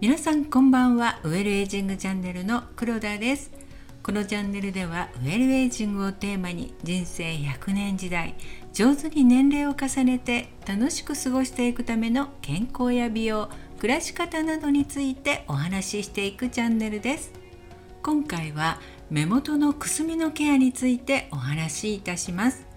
皆さんこんばんは。ウェルエイジングチャンネルの黒田です。このチャンネルではウェルエイジングをテーマに人生100年時代上手に年齢を重ねて楽しく過ごしていくための健康や美容暮らし方などについてお話ししていくチャンネルです。今回は目元のくすみのケアについてお話しいたします。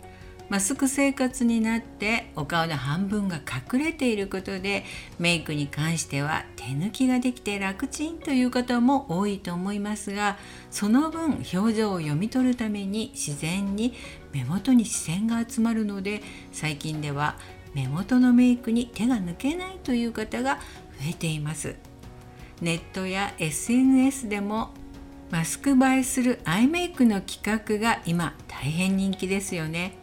マスク生活になってお顔の半分が隠れていることでメイクに関しては手抜きができて楽ちんという方も多いと思いますがその分表情を読み取るために自然に目元に視線が集まるので最近では目元のメイクに手が抜けないという方が増えています。ネットや SNS でもマスク映えするアイメイクの企画が今大変人気ですよね。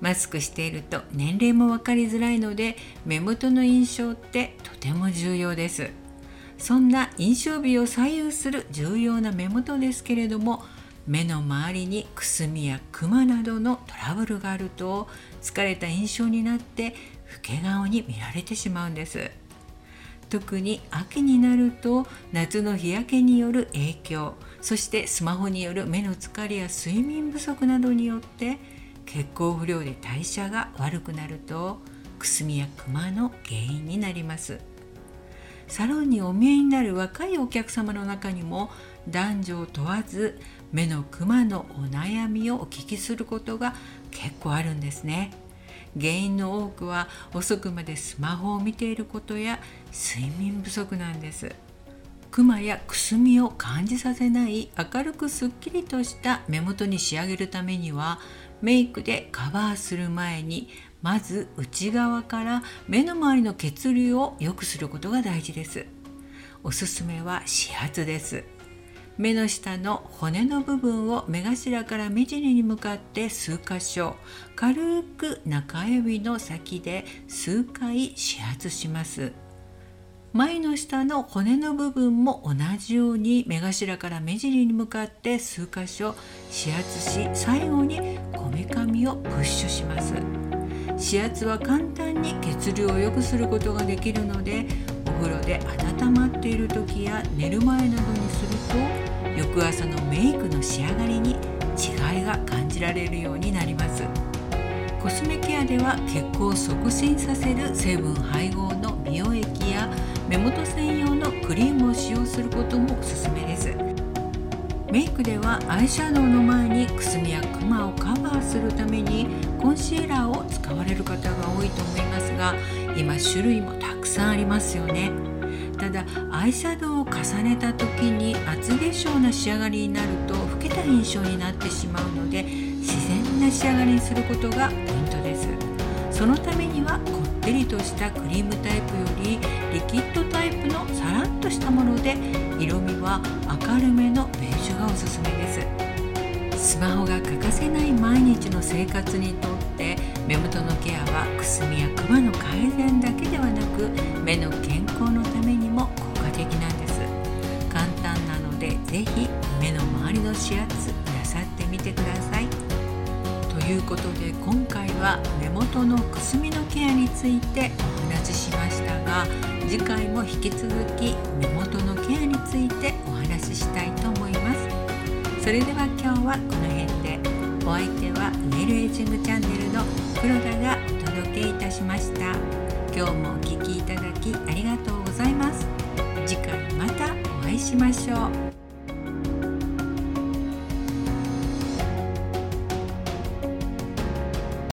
マスクしていると年齢も分かりづらいので目元の印象ってとても重要です。そんな印象美を左右する重要な目元ですけれども目の周りにくすみやクマなどのトラブルがあると疲れた印象になって老け顔に見られてしまうんです。特に秋になると夏の日焼けによる影響そしてスマホによる目の疲れや睡眠不足などによって血行不良で代謝が悪くなるとくすみやクマの原因になります。サロンにお見えになる若いお客様の中にも男女を問わず目のクマのお悩みをお聞きすることが結構あるんですね。原因の多くは遅くまでスマホを見ていることや睡眠不足なんです。クマやくすみを感じさせない明るくすっきりとした目元に仕上げるためにはメイクでカバーする前にまず内側から目の周りの血流を良くすることが大事です。おすすめは指圧です。目の下の骨の部分を目頭から目尻に向かって数箇所軽く中指の先で数回指圧します。眉の下の骨の部分も同じように目頭から目尻に向かって数箇所指圧し最後にこめかみをプッシュします。指圧は簡単に血流を良くすることができるのでお風呂で温まっている時や寝る前などにすると翌朝のメイクの仕上がりに違いが感じられるようになります。コスメケアでは血行を促進させる成分配合の美容液目元専用のクリームを使用することもおすすめです。メイクではアイシャドウの前にくすみやクマをカバーするためにコンシーラーを使われる方が多いと思いますが今種類もたくさんありますよね。ただアイシャドウを重ねた時に厚化粧な仕上がりになると老けた印象になってしまうので自然な仕上がりにすることがポイントです。そのためにはこってりとしたクリームタイプよりリキッドタイプのさらっとしたもので色味は明るめのベージュがおすすめです。スマホが欠かせない毎日の生活にとって目元のケアはくすみやクマの改善だけではなく目の健康のためにも効果的なんです。簡単なので是非目の周りの指圧いうことで今回は目元のくすみのケアについてお話ししましたが次回も引き続き目元のケアについてお話ししたいと思います。それでは今日はこの辺でお相手はウェルエイジングチャンネルの黒田がお届けいたしました。今日もお聴きいただきありがとうございます。次回またお会いしましょう。